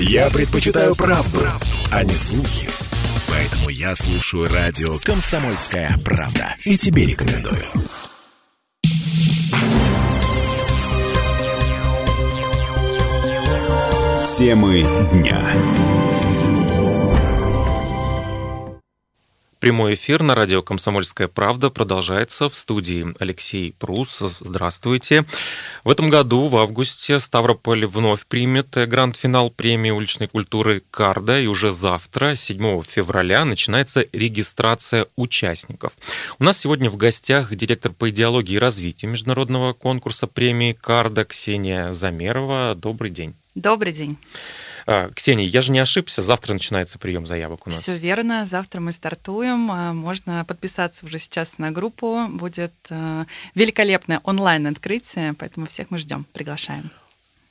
Я предпочитаю правду, а не слухи. Поэтому я слушаю радио «Комсомольская правда». И тебе рекомендую. Темы дня. Прямой эфир на радио «Комсомольская правда» продолжается в студии Алексей Прус. Здравствуйте. В этом году, в августе, Ставрополь вновь примет гранд-финал премии уличной культуры «Карда», и уже завтра, 7 февраля, начинается регистрация участников. У нас сегодня в гостях директор по идеологии и развитию международного конкурса премии «Карда» Ксения Замерова. Добрый день. Добрый день. А, Ксения, я же не ошибся, завтра начинается прием заявок у нас. Все верно, завтра мы стартуем. А, можно подписаться уже сейчас на группу. Будет а, великолепное онлайн-открытие, поэтому всех мы ждем, приглашаем.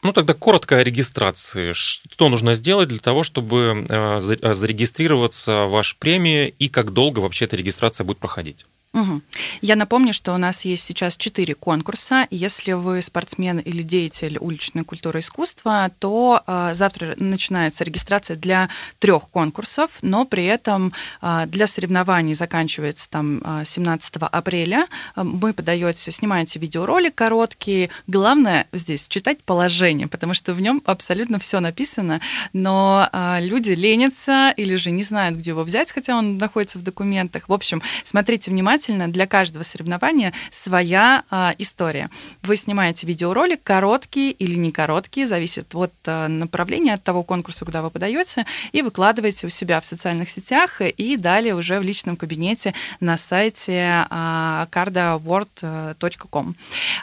Ну, тогда коротко о регистрации. Что нужно сделать для того, чтобы зарегистрироваться в вашей премии и как долго вообще эта регистрация будет проходить? Угу. Я напомню, что у нас есть сейчас четыре конкурса. Если вы спортсмен или деятель уличной культуры и искусства, то э, завтра начинается регистрация для трех конкурсов, но при этом э, для соревнований заканчивается там 17 апреля. Вы подаете, снимаете видеоролик короткий. Главное здесь читать положение, потому что в нем абсолютно все написано, но э, люди ленятся или же не знают, где его взять, хотя он находится в документах. В общем, смотрите внимательно обязательно для каждого соревнования своя а, история. Вы снимаете видеоролик, короткий или не короткий, зависит от а, направления, от того конкурса, куда вы подаете, и выкладываете у себя в социальных сетях и далее уже в личном кабинете на сайте а, cardaword.com.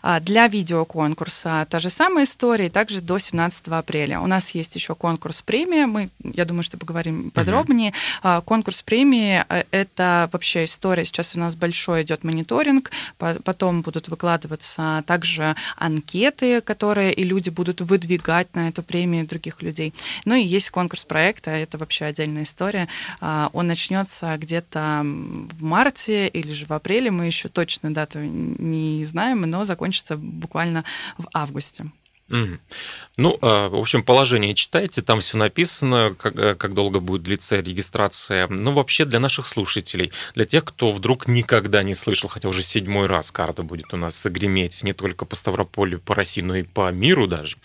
А, для видеоконкурса та же самая история, также до 17 апреля. У нас есть еще конкурс премии, мы, я думаю, что поговорим подробнее. Uh-huh. Конкурс премии – это вообще история, сейчас у нас большой идет мониторинг, потом будут выкладываться также анкеты, которые и люди будут выдвигать на эту премию других людей. Ну и есть конкурс проекта, это вообще отдельная история. А, он начнется где-то в марте или же в апреле, мы еще точную дату не знаем, но закончится буквально в августе. Ну, а, в общем, положение читайте, там все написано, как, э, как долго будет длиться регистрация. Ну, вообще, для наших слушателей, для тех, кто вдруг никогда не слышал, хотя уже седьмой раз карта будет у нас греметь не только по Ставрополю, по России, но и по миру даже.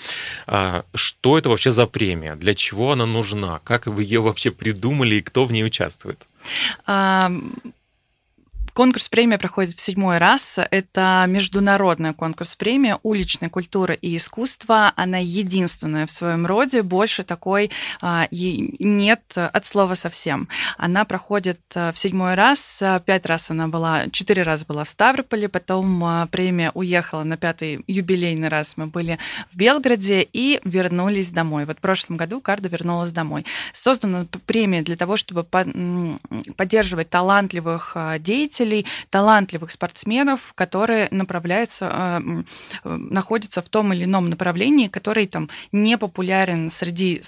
А, что это вообще за премия? Для чего она нужна? Как вы ее вообще придумали и кто в ней участвует? Конкурс премия проходит в седьмой раз. Это международная конкурс премия уличной культуры и искусства. Она единственная в своем роде. Больше такой а, нет от слова совсем. Она проходит а, в седьмой раз. Пять раз она была, четыре раза была в Ставрополе, потом а, премия уехала на пятый юбилейный раз. Мы были в Белгороде и вернулись домой. Вот в прошлом году Карда вернулась домой. Создана премия для того, чтобы поддерживать талантливых деятелей деятелей, талантливых спортсменов, которые направляются, э, находятся в том или ином направлении, который там не популярен среди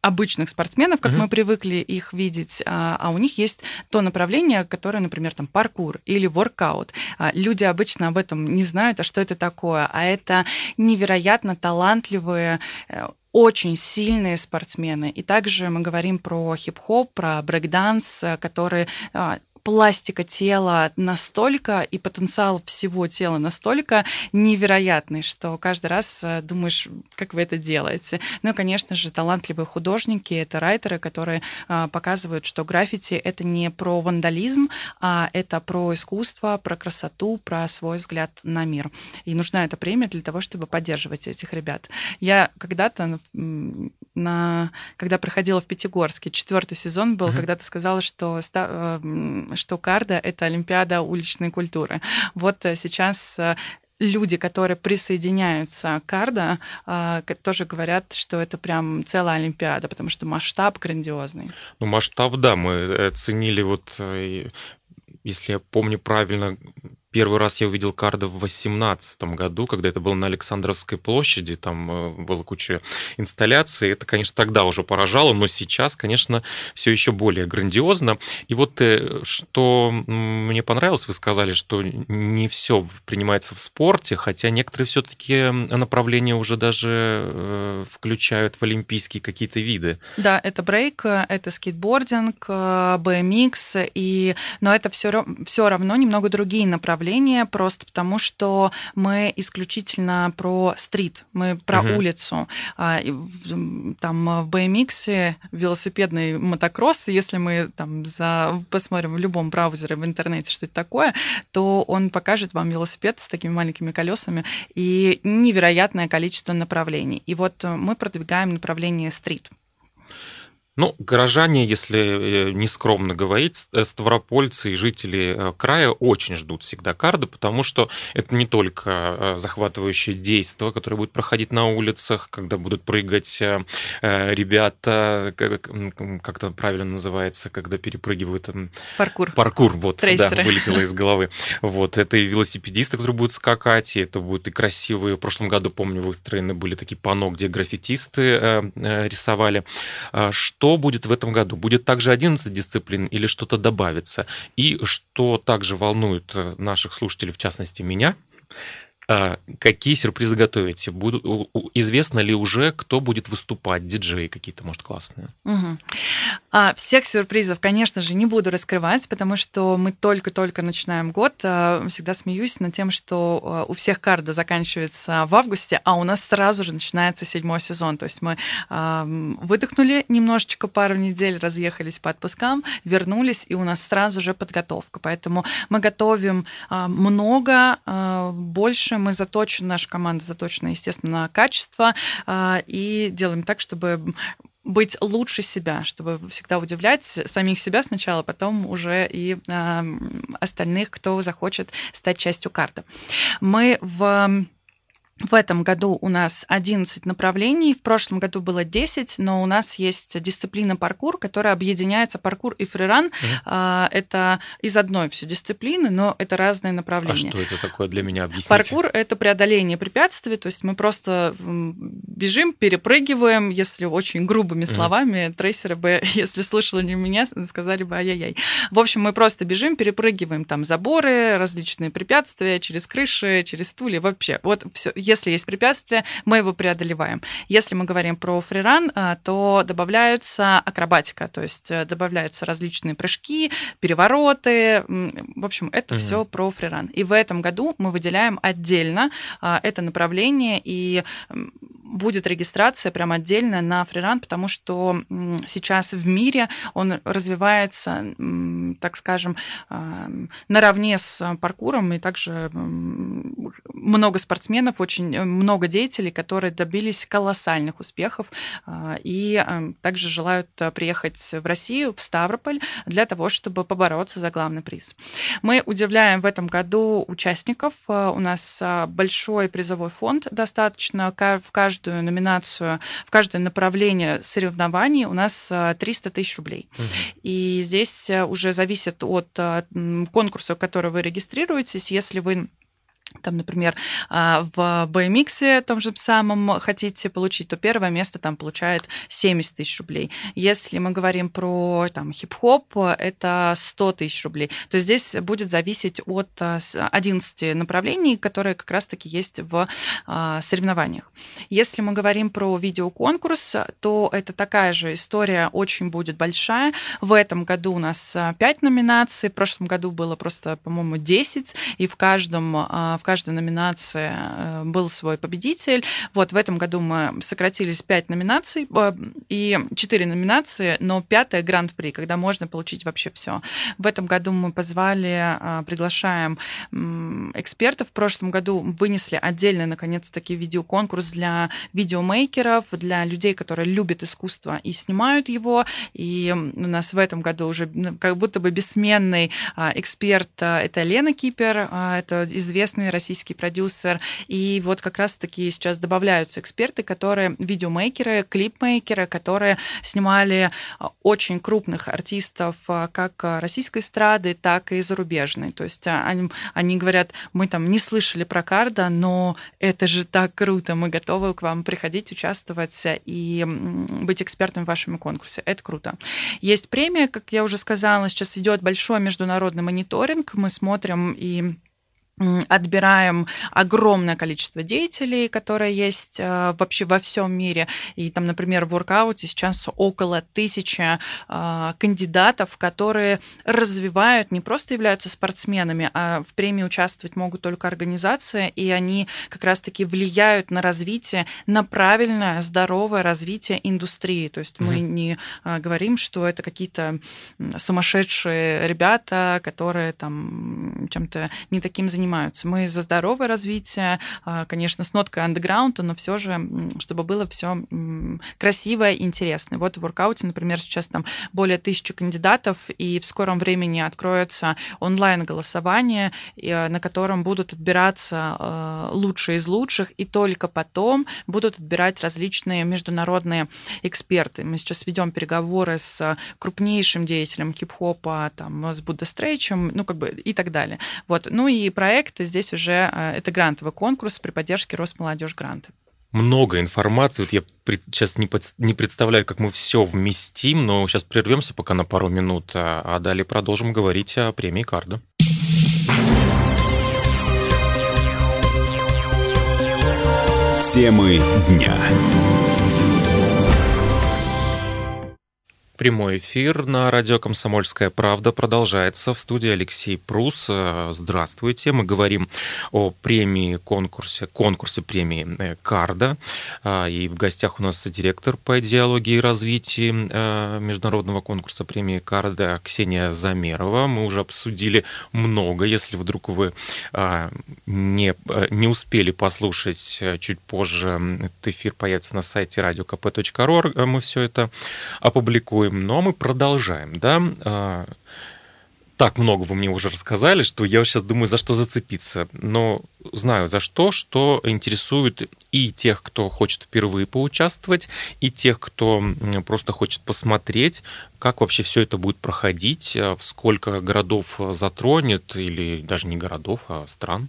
обычных спортсменов, как uh-huh. мы привыкли их видеть, а, а у них есть то направление, которое, например, там паркур или воркаут. А, люди обычно об этом не знают, а что это такое, а это невероятно талантливые э, очень сильные спортсмены. И также мы говорим про хип-хоп, про брейкданс, который а, пластика тела настолько и потенциал всего тела настолько невероятный, что каждый раз э, думаешь, как вы это делаете. Ну и, конечно же, талантливые художники, это райтеры, которые э, показывают, что граффити — это не про вандализм, а это про искусство, про красоту, про свой взгляд на мир. И нужна эта премия для того, чтобы поддерживать этих ребят. Я когда-то на, когда проходила в Пятигорске, четвертый сезон был, uh-huh. когда ты сказала, что, э, что карда — это Олимпиада уличной культуры. Вот э, сейчас э, люди, которые присоединяются к Карда, тоже говорят, что это прям целая Олимпиада, потому что масштаб грандиозный. Ну, масштаб, да, мы оценили вот, если я помню правильно, Первый раз я увидел карды в 2018 году, когда это было на Александровской площади, там э, была куча инсталляций. Это, конечно, тогда уже поражало, но сейчас, конечно, все еще более грандиозно. И вот э, что мне понравилось, вы сказали, что не все принимается в спорте, хотя некоторые все-таки направления уже даже э, включают в олимпийские какие-то виды. Да, это брейк, это скейтбординг, BMX, и... но это все, все равно немного другие направления, просто потому что мы исключительно про стрит, мы про угу. улицу. А, там в BMX велосипедный мотокросс, если мы там за... посмотрим в любом браузере в интернете, что это такое, то он покажет вам велосипед с такими маленькими колесами и невероятное количество направлений. И вот мы продвигаем направление стрит. Ну, горожане, если э, не скромно говорить, э, ставропольцы и жители э, края очень ждут всегда карды, потому что это не только захватывающее действие, которое будет проходить на улицах, когда будут прыгать ребята, как это правильно называется, когда перепрыгивают... Паркур. Паркур, вот, Трейсеры. да, вылетело из головы. Вот, это и велосипедисты, которые будут скакать, и это будут и красивые. В прошлом году, помню, выстроены были такие пано, где граффитисты рисовали. Что что будет в этом году? Будет также 11 дисциплин или что-то добавится? И что также волнует э, наших слушателей, в частности меня, какие сюрпризы готовите? Будут, известно ли уже, кто будет выступать? Диджеи какие-то, может, классные? Угу. А, всех сюрпризов, конечно же, не буду раскрывать, потому что мы только-только начинаем год. А, всегда смеюсь над тем, что а, у всех карда заканчивается в августе, а у нас сразу же начинается седьмой сезон. То есть мы а, выдохнули немножечко пару недель, разъехались по отпускам, вернулись, и у нас сразу же подготовка. Поэтому мы готовим а, много, а, больше мы заточены, наша команда заточена, естественно, на качество а, и делаем так, чтобы быть лучше себя, чтобы всегда удивлять самих себя сначала, потом уже и э, остальных, кто захочет стать частью карты. Мы в в этом году у нас 11 направлений, в прошлом году было 10, но у нас есть дисциплина паркур, которая объединяется паркур и фриран. Угу. Это из одной все дисциплины, но это разные направления. А что это такое для меня? Объясните. Паркур – это преодоление препятствий, то есть мы просто бежим, перепрыгиваем, если очень грубыми словами, угу. трейсеры бы, если слышали не меня, сказали бы ай-яй-яй. В общем, мы просто бежим, перепрыгиваем там заборы, различные препятствия через крыши, через стулья, вообще. Вот все если есть препятствие, мы его преодолеваем. Если мы говорим про фриран, э, то добавляются акробатика, то есть э, добавляются различные прыжки, перевороты. В общем, это угу. все про фриран. И в этом году мы выделяем отдельно э, это направление и будет регистрация прям отдельно на фриран, потому что сейчас в мире он развивается, так скажем, наравне с паркуром, и также много спортсменов, очень э, много деятелей, которые добились колоссальных успехов а, и также желают э, приехать в Россию, в Ставрополь, для того, чтобы побороться за главный приз. Мы удивляем в этом году участников. Э, у нас большой призовой фонд достаточно в каждом каждую номинацию, в каждое направление соревнований у нас 300 э, тысяч рублей. Угу. И здесь э, уже зависит от э, конкурса, в который вы регистрируетесь. Если вы там, например, а, в BMX том же самом хотите получить, то первое место там получает 70 тысяч рублей. Если мы говорим про там, хип-хоп, это 100 тысяч рублей. То здесь будет зависеть от 11 а, направлений, которые как раз-таки есть в а, соревнованиях. Если мы говорим про видеоконкурс, то это такая же история, очень будет большая. В этом году у нас 5 номинаций, в прошлом году было просто, по-моему, 10, и в каждом в каждой номинации э, был свой победитель. Вот в этом году мы сократились 5 номинаций э, и 4 номинации, но пятая гранд-при, когда можно получить вообще все. В этом году мы позвали, э, приглашаем экспертов. В прошлом году вынесли отдельно, наконец-таки, видеоконкурс для видеомейкеров, для людей, которые любят искусство и снимают его. И у нас в этом году уже как будто бы бессменный эксперт это Лена Кипер, это известный российский продюсер. И вот как раз-таки сейчас добавляются эксперты, которые видеомейкеры, клипмейкеры, которые снимали очень крупных артистов как российской эстрады, так и зарубежной. То есть они, они говорят, мы там не слышали про Карда, но это же так круто, мы готовы к вам приходить, участвовать и быть экспертом в вашем конкурсе. Это круто. Есть премия, как я уже сказала, сейчас идет большой международный мониторинг. Мы смотрим и отбираем огромное количество деятелей, которые есть э, вообще во всем мире. И там, например, в воркауте сейчас около тысячи э, кандидатов, которые развивают, не просто являются спортсменами, а в премии участвовать могут только организации, и они как раз-таки влияют на развитие, на правильное, здоровое развитие индустрии. То есть мы не э, говорим, что это какие-то сумасшедшие ребята, которые там чем-то не таким занимаются занимаются. Мы за здоровое развитие, а, конечно, с ноткой андеграунда, но все же, чтобы было все красиво и интересно. Вот в воркауте, например, сейчас там более тысячи кандидатов, и в скором времени откроется онлайн-голосование, э, на котором будут отбираться э, лучшие из лучших, и только потом будут отбирать различные международные эксперты. Мы сейчас ведем переговоры с крупнейшим деятелем хип-хопа, там, с Будда Стрейчем, ну, как бы, и так далее. Вот. Ну и проект проект. Здесь уже э, это грантовый конкурс при поддержке Росмолодежь гранты много информации. Вот я сейчас не, под, не представляю, как мы все вместим, но сейчас прервемся пока на пару минут, а, а далее продолжим говорить о премии Карда. Темы дня. Прямой эфир на радио «Комсомольская правда» продолжается. В студии Алексей Прус. Э, здравствуйте. Мы говорим о премии, конкурсе, конкурсе премии э, «Карда». А, и в гостях у нас директор по идеологии и развитию э, международного конкурса премии «Карда» Ксения Замерова. Мы уже обсудили много. Если вдруг вы не, не успели послушать чуть позже, этот эфир появится на сайте radiokp.ru. Мы все это опубликуем но мы продолжаем, да. А, так много вы мне уже рассказали, что я сейчас думаю, за что зацепиться. Но знаю за что, что интересует и тех, кто хочет впервые поучаствовать, и тех, кто просто хочет посмотреть, как вообще все это будет проходить, а, сколько городов затронет, или даже не городов, а стран.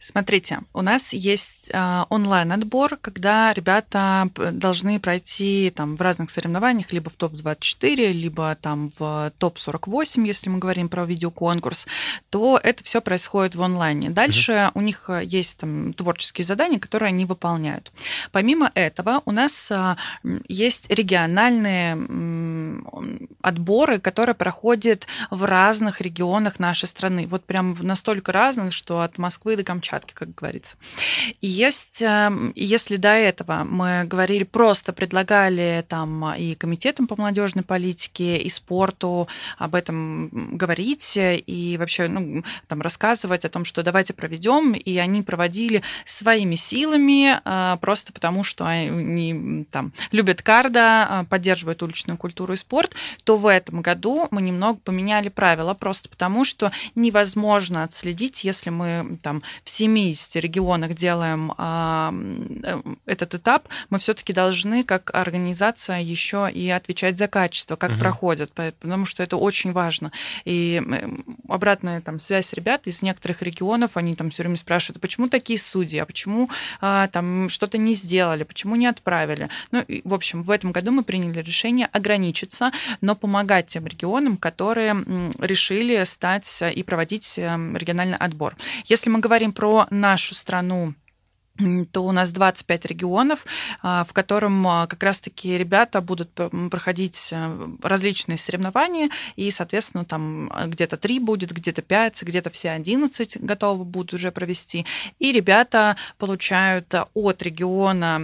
Смотрите, у нас есть э, онлайн-отбор, когда ребята должны пройти там в разных соревнованиях, либо в топ-24, либо там в топ-48, если мы говорим про видеоконкурс, то это все происходит в онлайне. Дальше mm-hmm. у них э, есть там творческие задания, которые они выполняют. Помимо этого, у нас э, есть региональные отборы, которые проходят в разных регионах нашей страны. Вот прям настолько разных, что от Москвы до Камчатки как говорится. И есть, эм, если до этого мы говорили, просто предлагали там и комитетам по молодежной политике, и спорту об этом говорить, и вообще ну, там рассказывать о том, что давайте проведем, и они проводили своими силами, э, просто потому что они там любят карда, э, поддерживают уличную культуру и спорт, то в этом году мы немного поменяли правила, просто потому что невозможно отследить, если мы там все 70 регионах делаем а, э, этот этап, мы все-таки должны как организация еще и отвечать за качество, как угу. проходят, потому что это очень важно. И обратная там связь ребят из некоторых регионов, они там все время спрашивают, а почему такие судьи, а почему а, там что-то не сделали, почему не отправили. Ну, и, в общем, в этом году мы приняли решение ограничиться, но помогать тем регионам, которые решили стать и проводить эм, региональный отбор. Если мы говорим про нашу страну то у нас 25 регионов, а, в котором а, как раз-таки ребята будут проходить э, различные соревнования, и, соответственно, там а, где-то 3 будет, где-то 5, где-то все 11 готовы будут уже провести. И ребята получают от региона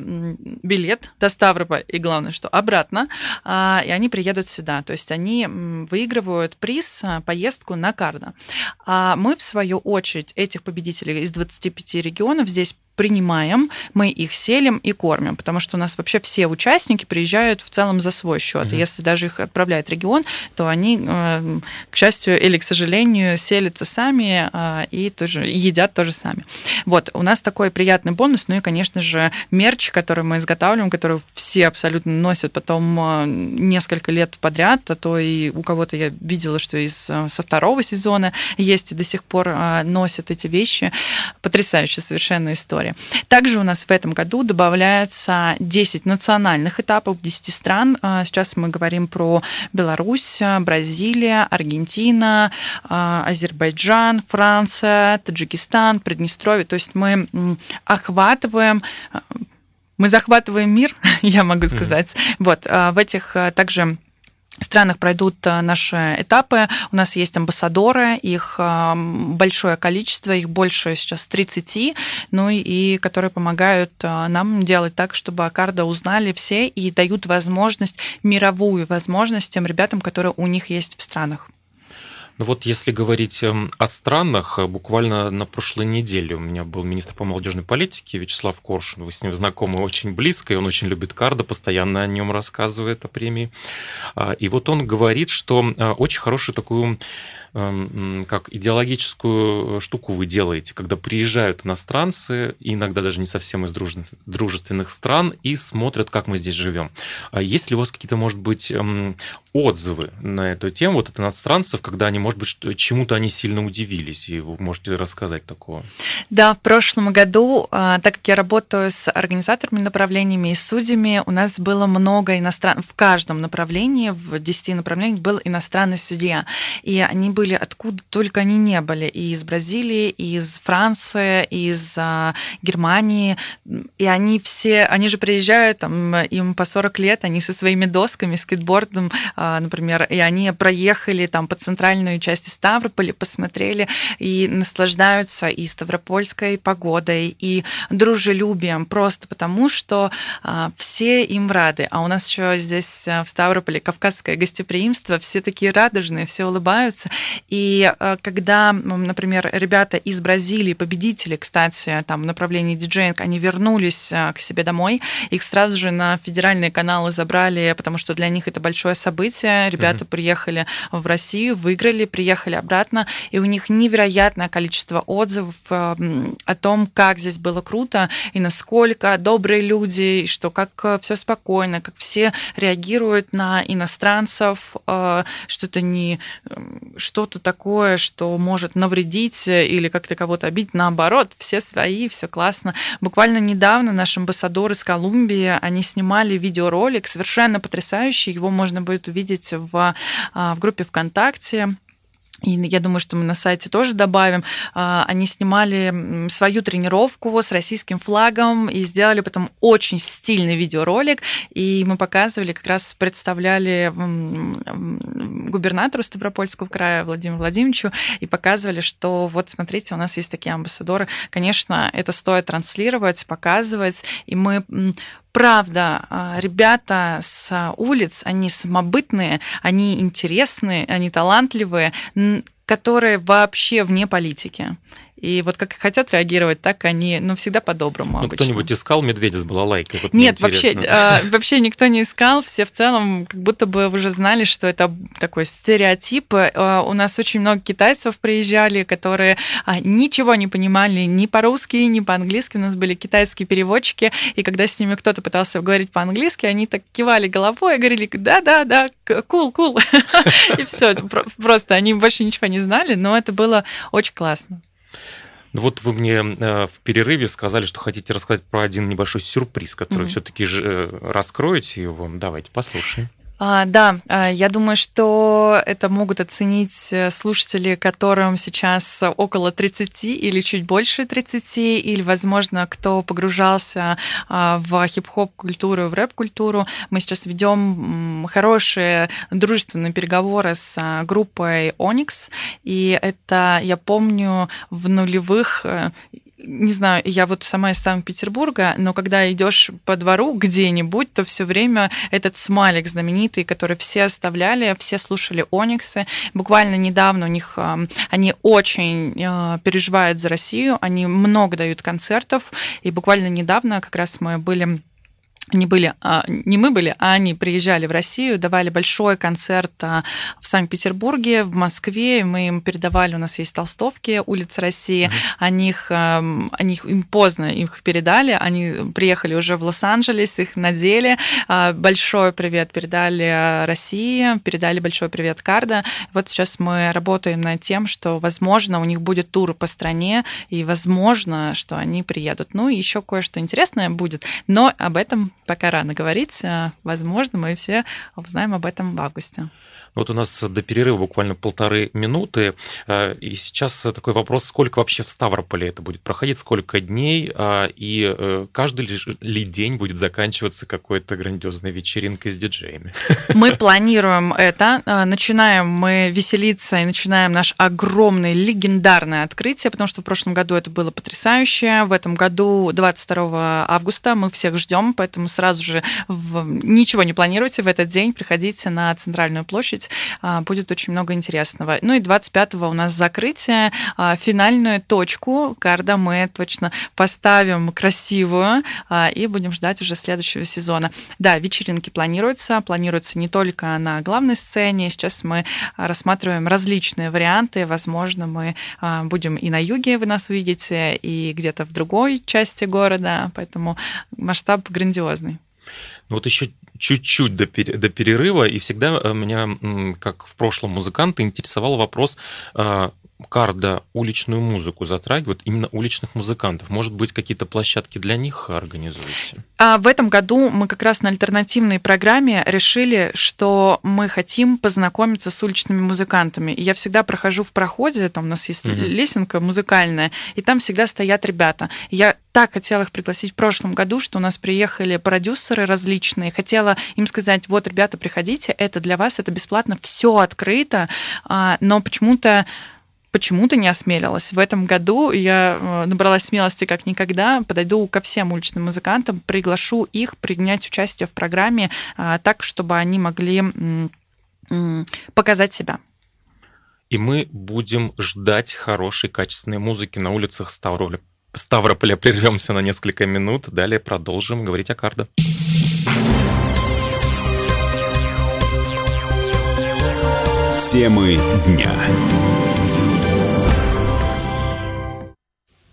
билет до Ставрополя, и главное, что обратно, и они приедут сюда. То есть они выигрывают приз, поездку на Карда. А мы, в свою очередь, этих победителей из 25 регионов здесь принимаем, мы их селим и кормим, потому что у нас вообще все участники приезжают в целом за свой счет. Угу. Если даже их отправляет регион, то они, э, к счастью или к сожалению, селятся сами э, и тоже едят тоже сами. Вот, у нас такой приятный бонус, ну и, конечно же, мерч, который мы изготавливаем, который все абсолютно носят потом э, несколько лет подряд, а то и у кого-то я видела, что из со второго сезона есть и до сих пор носят эти вещи. Потрясающая совершенно история. Также у нас в этом году добавляется 10 национальных этапов 10 стран. А, сейчас мы говорим про Беларусь, Бразилия, Аргентина, а, Азербайджан, Франция, Таджикистан, Приднестровье. То есть мы охватываем мы захватываем мир, я могу сказать. Mm-hmm. Вот а, в этих также странах пройдут э, наши этапы. У нас есть амбассадоры, их э, большое количество, их больше сейчас 30, ну и которые помогают э, нам делать так, чтобы Акарда узнали все и дают возможность, мировую возможность тем ребятам, которые у них есть в странах. Ну вот если говорить эм, о странах, э, буквально на прошлой неделе у меня был министр по молодежной политике Вячеслав Коршун. Вы с ним знакомы очень близко, и он очень любит Карда, постоянно о нем рассказывает, о премии. А, и вот он говорит, что э, очень хорошую такую как идеологическую э, штуку вы делаете, когда приезжают иностранцы, иногда даже не совсем из дружественных стран, и смотрят, как мы здесь живем. А есть ли у вас какие-то, может быть, эм, отзывы на эту тему вот от иностранцев, когда они, может быть, чему-то они сильно удивились, и вы можете рассказать такого? Да, в прошлом году, а, так как я работаю с организаторами направлениями и судьями, у нас было много иностранцев, в каждом направлении, в 10 направлениях был иностранный судья, и они были откуда только они не были. И из Бразилии, и из Франции, и из а, Германии. И они все, они же приезжают, там, им по 40 лет, они со своими досками, скейтбордом, а, например, и они проехали там по центральной части Ставрополя, посмотрели и наслаждаются и ставропольской погодой, и дружелюбием, просто потому что а, все им рады. А у нас еще здесь в Ставрополе кавказское гостеприимство, все такие радужные, все улыбаются. И э, когда, например, ребята из Бразилии, победители, кстати, там в направлении диджеинг, они вернулись э, к себе домой, их сразу же на федеральные каналы забрали, потому что для них это большое событие. Ребята mm-hmm. приехали в Россию, выиграли, приехали обратно, и у них невероятное количество отзывов э, о том, как здесь было круто и насколько добрые люди, и что как все спокойно, как все реагируют на иностранцев, что это не что что-то такое, что может навредить или как-то кого-то обидеть. Наоборот, все свои, все классно. Буквально недавно наш амбассадор из Колумбии, они снимали видеоролик совершенно потрясающий. Его можно будет увидеть в, а, в группе ВКонтакте и я думаю, что мы на сайте тоже добавим. А, они снимали свою тренировку с российским флагом и сделали потом очень стильный видеоролик. И мы показывали, как раз представляли губернатору Ставропольского края Владимиру Владимировичу и показывали, что вот смотрите, у нас есть такие амбассадоры. Конечно, это стоит транслировать, показывать. И мы правда, а, ребята с улиц, они самобытные, они интересные, они талантливые, которые вообще вне политики. И вот как хотят реагировать, так они, ну, всегда по-доброму. Ну, кто-нибудь искал медведя с балалайкой? Вот Нет, вообще, э, вообще никто не искал. Все в целом как будто бы уже знали, что это такой стереотип. Э, у нас очень много китайцев приезжали, которые э, ничего не понимали ни по-русски, ни по-английски. У нас были китайские переводчики, и когда с ними кто-то пытался говорить по-английски, они так кивали головой и говорили, да-да-да, кул, кул. И все, просто они больше ничего не знали, но это было очень классно. Ну вот вы мне э, в перерыве сказали, что хотите рассказать про один небольшой сюрприз, который mm-hmm. все-таки э, раскроете его. Давайте послушаем. А, да, а, я думаю, что это могут оценить э, слушатели, которым сейчас около 30 или чуть больше 30, или, возможно, кто погружался а, в хип-хоп культуру, в рэп-культуру. Мы сейчас ведем хорошие дружественные переговоры с а, группой Onyx, и это, я помню, в нулевых э, не знаю, я вот сама из Санкт-Петербурга, но когда идешь по двору где-нибудь, то все время этот смайлик знаменитый, который все оставляли, все слушали Ониксы. Буквально недавно у них они очень э, переживают за Россию, они много дают концертов, и буквально недавно как раз мы были они были, а, не мы были, а они приезжали в Россию, давали большой концерт а, в Санкт-Петербурге, в Москве. Мы им передавали, у нас есть толстовки улиц России. Mm-hmm. Они их, они их, им поздно их передали. Они приехали уже в Лос-Анджелес, их надели. А, большой привет передали России, передали большой привет Карда. Вот сейчас мы работаем над тем, что, возможно, у них будет тур по стране, и возможно, что они приедут. Ну и еще кое-что интересное будет, но об этом пока рано говорить. А, возможно, мы все узнаем об этом в августе. Вот у нас до перерыва буквально полторы минуты. А, и сейчас такой вопрос, сколько вообще в Ставрополе это будет проходить, сколько дней, а, и э, каждый ли день будет заканчиваться какой-то грандиозной вечеринкой с диджеями? Мы планируем это. Начинаем мы веселиться и начинаем наш огромный легендарное открытие, потому что в прошлом году это было потрясающе. В этом году 22 августа мы всех ждем, поэтому сразу же в... ничего не планируйте в этот день, приходите на центральную площадь, а, будет очень много интересного. Ну и 25-го у нас закрытие, а, финальную точку карда мы точно поставим красивую а, и будем ждать уже следующего сезона. Да, вечеринки планируются, планируются не только на главной сцене, сейчас мы рассматриваем различные варианты, возможно, мы будем и на юге вы нас увидите, и где-то в другой части города, поэтому масштаб грандиозный. Ну вот еще чуть-чуть до, до перерыва, и всегда э, меня, как в прошлом музыканта, интересовал вопрос, а, Карда уличную музыку затрагивает, именно уличных музыкантов? Может быть, какие-то площадки для них организуете? А в этом году мы как раз на альтернативной программе решили, что мы хотим познакомиться с уличными музыкантами. И я всегда прохожу в проходе, там у нас есть угу. лесенка музыкальная, и там всегда стоят ребята. Я так хотела их пригласить в прошлом году, что у нас приехали продюсеры различные. Хотела им сказать, вот, ребята, приходите, это для вас, это бесплатно, все открыто, а, но почему-то почему-то не осмелилась. В этом году я э, набралась смелости как никогда, подойду ко всем уличным музыкантам, приглашу их принять участие в программе а, так, чтобы они могли показать себя. И мы будем ждать хорошей, качественной музыки на улицах Ставрополя. Ставрополя прервемся на несколько минут, далее продолжим говорить о кардо. Темы дня.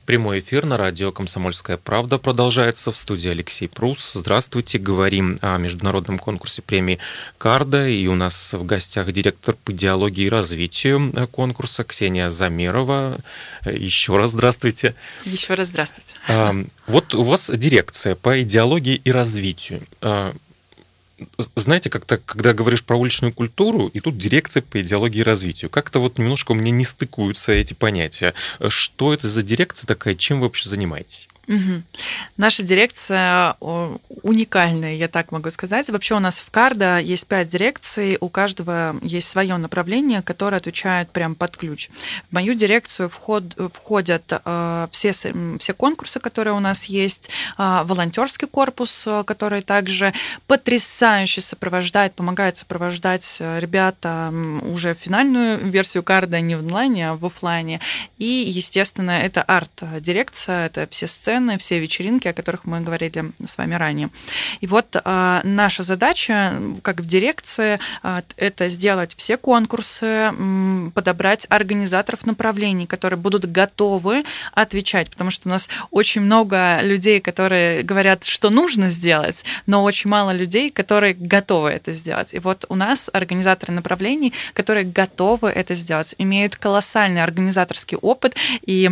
Прямой эфир на радио «Комсомольская правда» продолжается. В студии Алексей Прус. Здравствуйте. Говорим о международном конкурсе премии «Карда». И у нас в гостях директор по идеологии и развитию конкурса Ксения Замерова. Еще раз здравствуйте. Еще раз здравствуйте. Вот у вас дирекция по идеологии и развитию. Знаете, как-то, когда говоришь про уличную культуру, и тут дирекция по идеологии и развитию, как-то вот немножко у меня не стыкуются эти понятия. Что это за дирекция такая, чем вы вообще занимаетесь? Угу. Наша дирекция уникальная, я так могу сказать. Вообще у нас в Карда есть пять дирекций, у каждого есть свое направление, которое отвечает прям под ключ. В мою дирекцию вход, входят э, все, все конкурсы, которые у нас есть, э, волонтерский корпус, который также потрясающе сопровождает, помогает сопровождать ребята уже финальную версию Карда не в онлайне, а в офлайне. И, естественно, это арт-дирекция, это все сцены, сцены, все вечеринки, о которых мы говорили с вами ранее. И вот а, наша задача, как в дирекции, а, это сделать все конкурсы, подобрать организаторов направлений, которые будут готовы отвечать, потому что у нас очень много людей, которые говорят, что нужно сделать, но очень мало людей, которые готовы это сделать. И вот у нас организаторы направлений, которые готовы это сделать, имеют колоссальный организаторский опыт, и,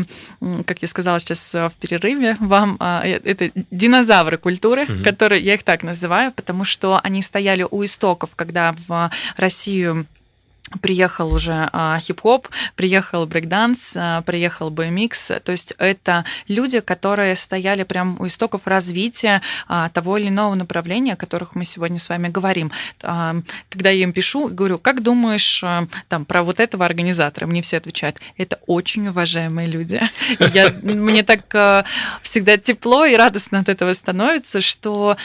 как я сказала сейчас в перерыве, вам а, э, это динозавры культуры, угу. которые я их так называю, потому что они стояли у истоков, когда в Россию приехал уже а, хип-хоп, приехал брейкданс, а, приехал BMX. То есть это люди, которые стояли прямо у истоков развития а, того или иного направления, о которых мы сегодня с вами говорим. А, когда я им пишу, говорю, как думаешь а, там, про вот этого организатора? Мне все отвечают, это очень уважаемые люди. Я, мне так а, всегда тепло и радостно от этого становится, что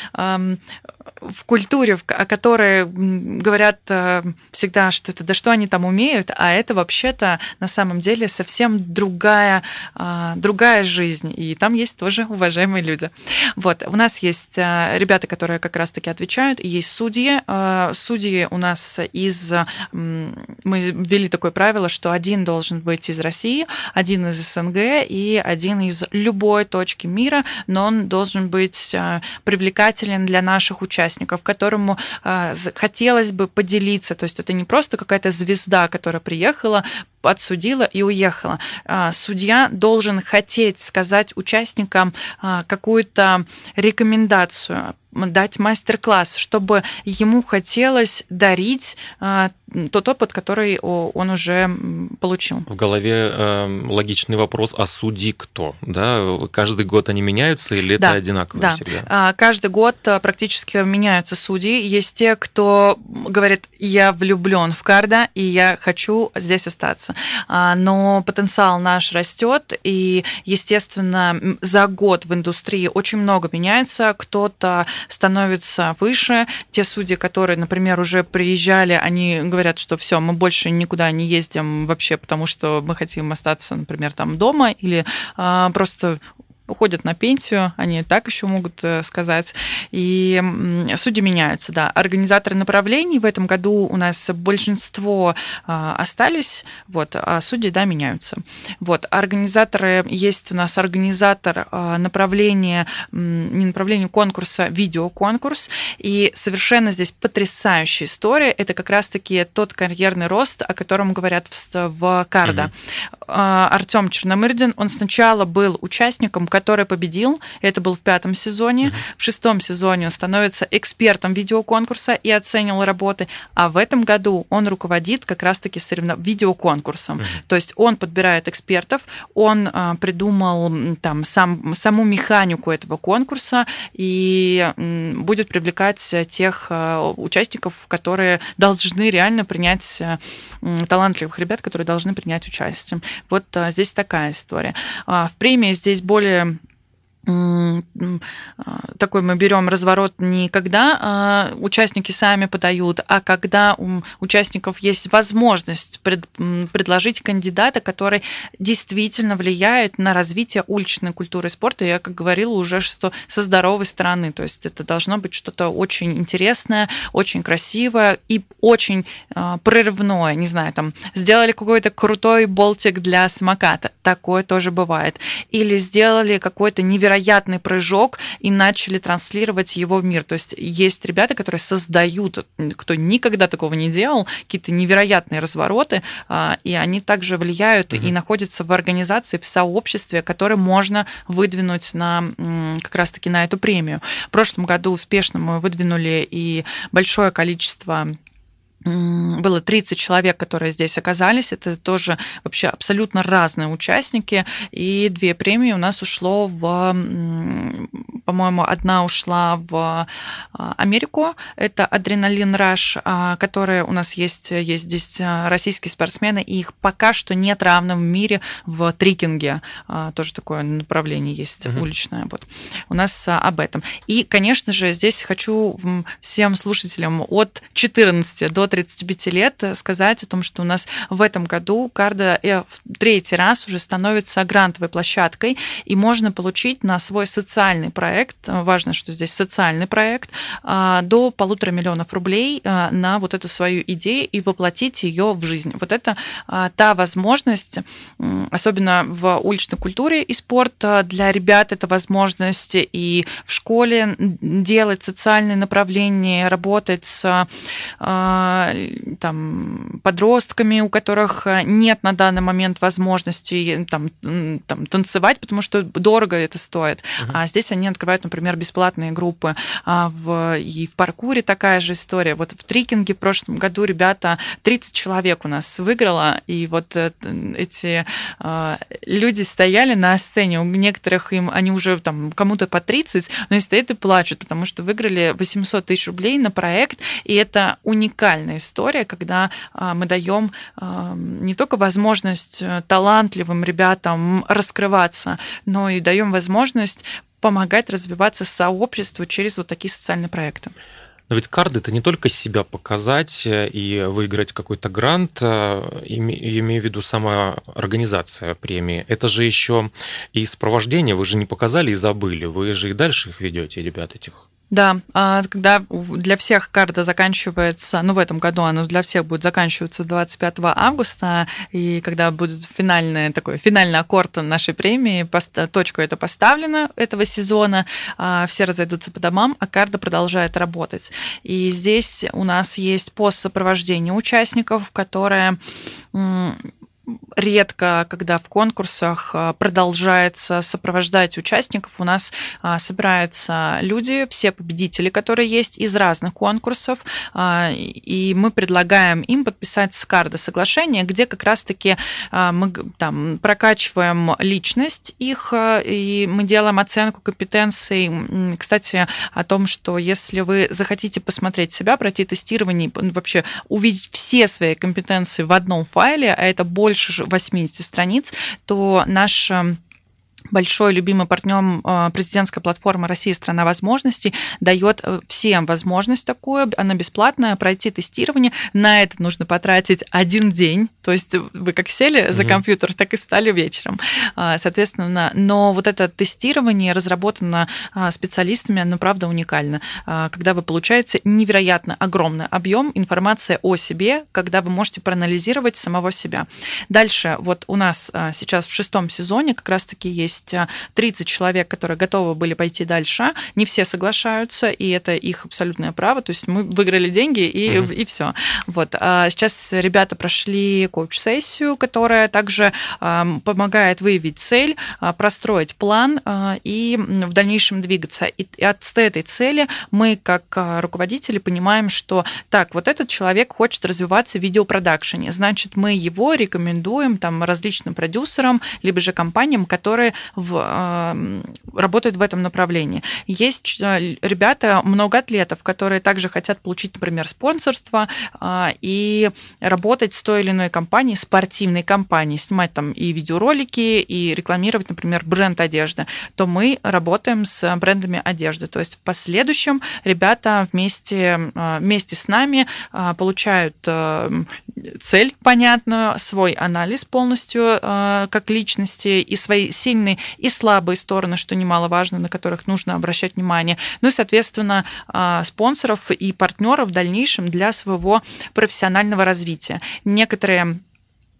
в культуре, о которой говорят э, всегда, что это да что они там умеют, а это вообще-то на самом деле совсем другая, а, другая жизнь, и там есть тоже уважаемые люди. Вот, у нас есть э, ребята, которые как раз-таки отвечают, есть судьи. Э, судьи у нас из... Мы ввели такое правило, что один должен быть из России, один из СНГ и один из любой точки мира, но он должен быть привлекателен для наших участников участников, которому а, хотелось бы поделиться. То есть это не просто какая-то звезда, которая приехала, отсудила и уехала. А, судья должен хотеть сказать участникам а, какую-то рекомендацию, дать мастер-класс, чтобы ему хотелось дарить а, тот опыт, который он уже получил. В голове э, логичный вопрос, а судьи кто? Да? Каждый год они меняются или да, это одинаково да. всегда? А, каждый год э, практически меняются судьи. Есть те, кто говорит, я влюблен в Карда, и я хочу здесь остаться. А, но потенциал наш растет, и, естественно, за год в индустрии очень много меняется. Кто-то становится выше. Те судьи, которые, например, уже приезжали, они говорят, что все, мы больше никуда не ездим вообще, потому что мы хотим остаться, например, там дома или а, просто уходят на пенсию, они так еще могут э, сказать. И судьи меняются, да. Организаторы направлений в этом году у нас большинство а, остались, вот, а судьи, да, меняются. Вот, организаторы, есть у нас организатор а, направления, не направления конкурса, видеоконкурс, и совершенно здесь потрясающая история, это как раз-таки тот карьерный рост, о котором говорят в, в Карда. Угу. Артем Черномырдин, он сначала был участником, который победил. Это был в пятом сезоне. Mm-hmm. В шестом сезоне он становится экспертом видеоконкурса и оценил работы. А в этом году он руководит как раз-таки соревнов... видеоконкурсом. Mm-hmm. То есть он подбирает экспертов, он а, придумал там сам, саму механику этого конкурса и м, будет привлекать тех а, участников, которые должны реально принять а, талантливых ребят, которые должны принять участие. Вот а, здесь такая история. А, в премии здесь более такой мы берем разворот не когда а, участники сами подают, а когда у участников есть возможность пред, предложить кандидата, который действительно влияет на развитие уличной культуры и спорта. Я, как говорила, уже что со здоровой стороны. То есть это должно быть что-то очень интересное, очень красивое и очень а, прорывное. Не знаю, там сделали какой-то крутой болтик для самоката. Такое тоже бывает. Или сделали какой-то невероятный невероятный прыжок и начали транслировать его в мир. То есть есть ребята, которые создают, кто никогда такого не делал, какие-то невероятные развороты, а, и они также влияют угу. и находятся в организации, в сообществе, которое можно выдвинуть на как раз-таки на эту премию. В прошлом году успешно мы выдвинули и большое количество было 30 человек, которые здесь оказались. Это тоже вообще абсолютно разные участники. И две премии у нас ушло в, по-моему, одна ушла в а, Америку. Это Адреналин Раш, а, которые у нас есть, есть здесь а, российские спортсмены, и их пока что нет равным в мире в трикинге. Тоже такое направление есть угу. уличное. Вот. У нас об этом. И, конечно же, здесь хочу всем слушателям от 14 до 35 лет сказать о том, что у нас в этом году Карда э, в третий раз уже становится грантовой площадкой, и можно получить на свой социальный проект, важно, что здесь социальный проект, а, до полутора миллионов рублей на вот эту свою идею и воплотить ее в жизнь. Вот это а, та возможность, особенно в уличной культуре и спорт, для ребят это возможность и в школе делать социальные направления, работать с там, подростками, у которых нет на данный момент возможности там, там, танцевать, потому что дорого это стоит. Uh-huh. А здесь они открывают, например, бесплатные группы. А в, и в паркуре такая же история. Вот в трикинге в прошлом году ребята, 30 человек у нас выиграло, и вот э, эти э, люди стояли на сцене, у некоторых им, они уже там кому-то по 30, но они стоят и плачут, потому что выиграли 800 тысяч рублей на проект, и это уникальная история, когда э, мы даем э, не только возможность э, талантливым ребятам раскрываться, но и даем возможность помогать развиваться сообществу через вот такие социальные проекты. Но ведь карды это не только себя показать э, и выиграть какой-то грант, э, имею в виду сама организация премии. Это же еще и сопровождение. Вы же не показали и забыли. Вы же и дальше их ведете, ребят, этих да, а когда для всех карта заканчивается, ну в этом году она для всех будет заканчиваться 25 августа, и когда будет финальный такой финальный аккорд нашей премии, точка это поставлена этого сезона, а, все разойдутся по домам, а карта продолжает работать. И здесь у нас есть пост сопровождения участников, которая редко, когда в конкурсах а, продолжается сопровождать участников. У нас а, собираются люди, все победители, которые есть из разных конкурсов, а, и мы предлагаем им подписать с соглашение, где как раз-таки мы там прокачиваем личность их, и мы делаем оценку компетенций. Кстати, о том, что если вы захотите посмотреть себя, пройти тестирование, вообще увидеть все свои компетенции в одном файле, а это больше 80 страниц, то наш эм, большой любимый партнер э, президентская платформа «Россия – страна возможностей» дает э, всем возможность такую, она бесплатная, пройти тестирование. На это нужно потратить один день, то есть вы как сели за компьютер, так и встали вечером. А, соответственно, но вот это тестирование разработано а, специалистами, оно правда уникально, а, когда вы получаете невероятно огромный объем информации о себе, когда вы можете проанализировать самого себя. Дальше, вот у нас сейчас в шестом сезоне как раз-таки есть есть 30 э, человек, которые готовы были пойти дальше. Не все соглашаются, и это их абсолютное право. То есть мы выиграли деньги, и, угу. и все. Вот. А сейчас ребята прошли коуч-сессию, которая также помогает выявить цель, а, простроить план а, и в дальнейшем двигаться. И от этой цели мы, как руководители, понимаем, что так, вот этот человек хочет развиваться в видеопродакшене, значит, мы его рекомендуем там различным продюсерам, либо же компаниям, которые в, работают в этом направлении. Есть э, ребята, много атлетов, которые также хотят получить, например, спонсорство а, и работать с той или иной компанией, спортивной компанией, снимать там и видеоролики, и рекламировать, например, бренд одежды, то мы работаем с брендами одежды. То есть в последующем ребята вместе, э, вместе с нами э, получают цель понятную, свой анализ полностью как личности и свои сильные и слабые стороны, что немаловажно, на которых нужно обращать внимание. Ну и, соответственно, а, спонсоров и партнеров в дальнейшем для своего профессионального развития. Некоторые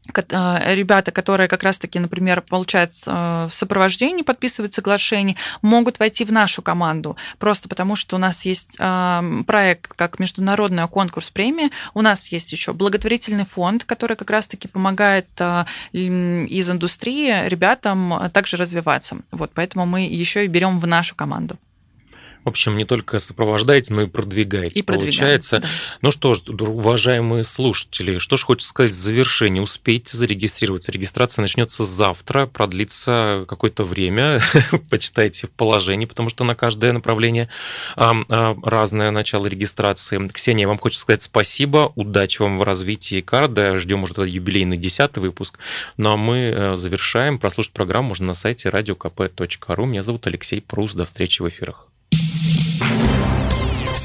ребята, которые как раз-таки, например, получают э, сопровождение, подписывают соглашение, могут войти в нашу команду, просто потому что у нас есть э, проект как международный конкурс премии, у нас есть еще благотворительный фонд, который как раз-таки помогает из индустрии ребятам также развиваться. Вот, поэтому мы еще и берем в нашу команду. В общем, не только сопровождаете, но и продвигаете, и получается. Да. Ну что ж, уважаемые слушатели, что ж хочется сказать в завершении. Успейте зарегистрироваться. Регистрация начнется завтра, продлится какое-то время. Почитайте в положении, потому что на каждое направление разное начало регистрации. Ксения, вам хочется сказать спасибо, удачи вам в развитии карда. Ждем уже юбилейный десятый выпуск. Ну а мы э, завершаем. Прослушать программу можно на сайте radiokp.ru. Меня зовут Алексей Прус. До встречи в эфирах.